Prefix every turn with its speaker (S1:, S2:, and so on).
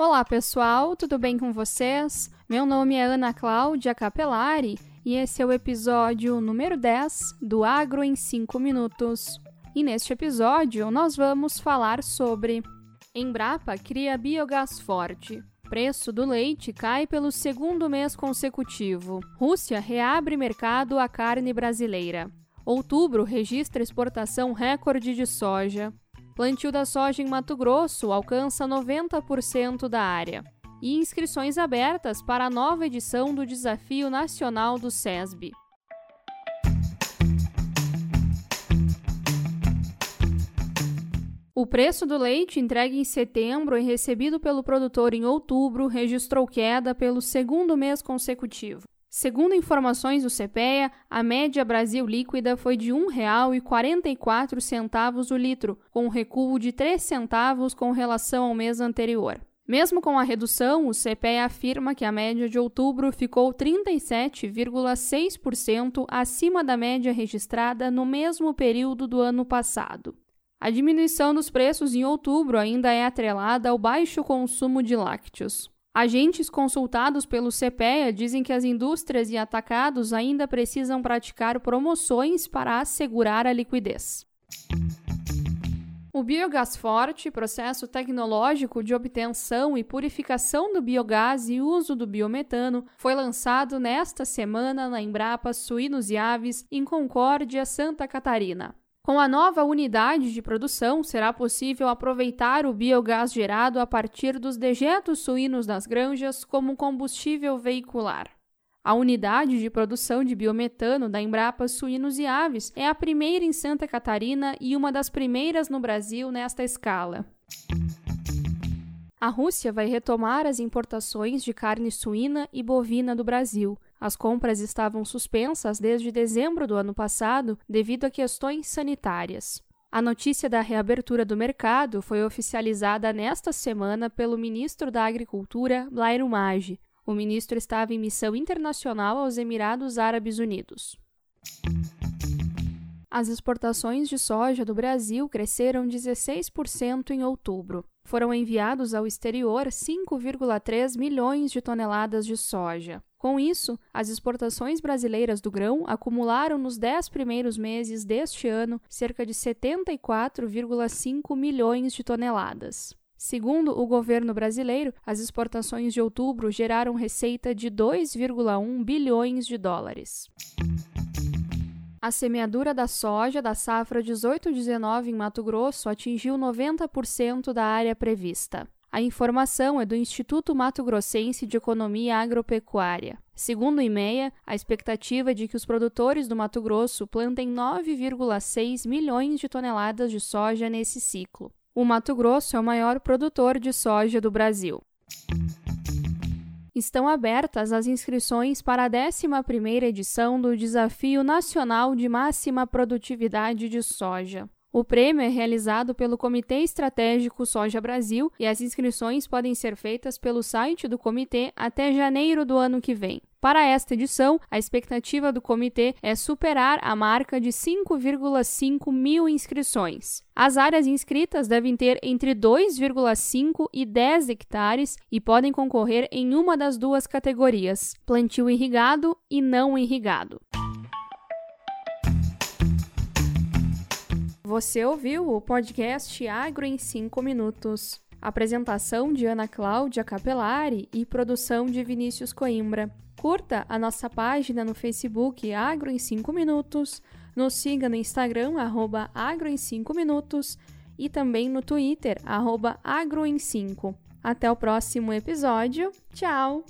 S1: Olá, pessoal, tudo bem com vocês? Meu nome é Ana Cláudia Capelari e esse é o episódio número 10 do Agro em 5 Minutos. E neste episódio nós vamos falar sobre Embrapa cria biogás forte. Preço do leite cai pelo segundo mês consecutivo. Rússia reabre mercado à carne brasileira. Outubro registra exportação recorde de soja. Plantio da soja em Mato Grosso alcança 90% da área. E inscrições abertas para a nova edição do Desafio Nacional do SESB. O preço do leite entregue em setembro e recebido pelo produtor em outubro registrou queda pelo segundo mês consecutivo. Segundo informações do CPEA, a média Brasil líquida foi de R$ 1,44 o litro, com um recuo de 3 centavos com relação ao mês anterior. Mesmo com a redução, o CPEA afirma que a média de outubro ficou 37,6% acima da média registrada no mesmo período do ano passado. A diminuição dos preços em outubro ainda é atrelada ao baixo consumo de lácteos. Agentes consultados pelo CPEA dizem que as indústrias e atacados ainda precisam praticar promoções para assegurar a liquidez. O biogás forte, processo tecnológico de obtenção e purificação do biogás e uso do biometano, foi lançado nesta semana na Embrapa Suínos e Aves, em Concórdia, Santa Catarina. Com a nova unidade de produção, será possível aproveitar o biogás gerado a partir dos dejetos suínos das granjas como combustível veicular. A unidade de produção de biometano da Embrapa Suínos e Aves é a primeira em Santa Catarina e uma das primeiras no Brasil nesta escala. A Rússia vai retomar as importações de carne suína e bovina do Brasil, as compras estavam suspensas desde dezembro do ano passado devido a questões sanitárias. A notícia da reabertura do mercado foi oficializada nesta semana pelo ministro da Agricultura, Blair Umage. O ministro estava em missão internacional aos Emirados Árabes Unidos. As exportações de soja do Brasil cresceram 16% em outubro. Foram enviados ao exterior 5,3 milhões de toneladas de soja. Com isso, as exportações brasileiras do grão acumularam nos dez primeiros meses deste ano cerca de 74,5 milhões de toneladas. Segundo o governo brasileiro, as exportações de outubro geraram receita de 2,1 bilhões de dólares. A semeadura da soja da safra 18-19 em Mato Grosso atingiu 90% da área prevista. A informação é do Instituto Mato Grossense de Economia Agropecuária. Segundo o IMEA, a expectativa é de que os produtores do Mato Grosso plantem 9,6 milhões de toneladas de soja nesse ciclo. O Mato Grosso é o maior produtor de soja do Brasil. Estão abertas as inscrições para a 11ª edição do Desafio Nacional de Máxima Produtividade de Soja. O prêmio é realizado pelo Comitê Estratégico Soja Brasil e as inscrições podem ser feitas pelo site do comitê até janeiro do ano que vem. Para esta edição, a expectativa do comitê é superar a marca de 5,5 mil inscrições. As áreas inscritas devem ter entre 2,5 e 10 hectares e podem concorrer em uma das duas categorias: plantio irrigado e não irrigado. Você ouviu o podcast Agro em 5 Minutos. Apresentação de Ana Cláudia Capelari e produção de Vinícius Coimbra. Curta a nossa página no Facebook Agro em 5 Minutos, nos siga no Instagram, arroba Agro em 5 Minutos e também no Twitter, arroba Agro em 5. Até o próximo episódio. Tchau!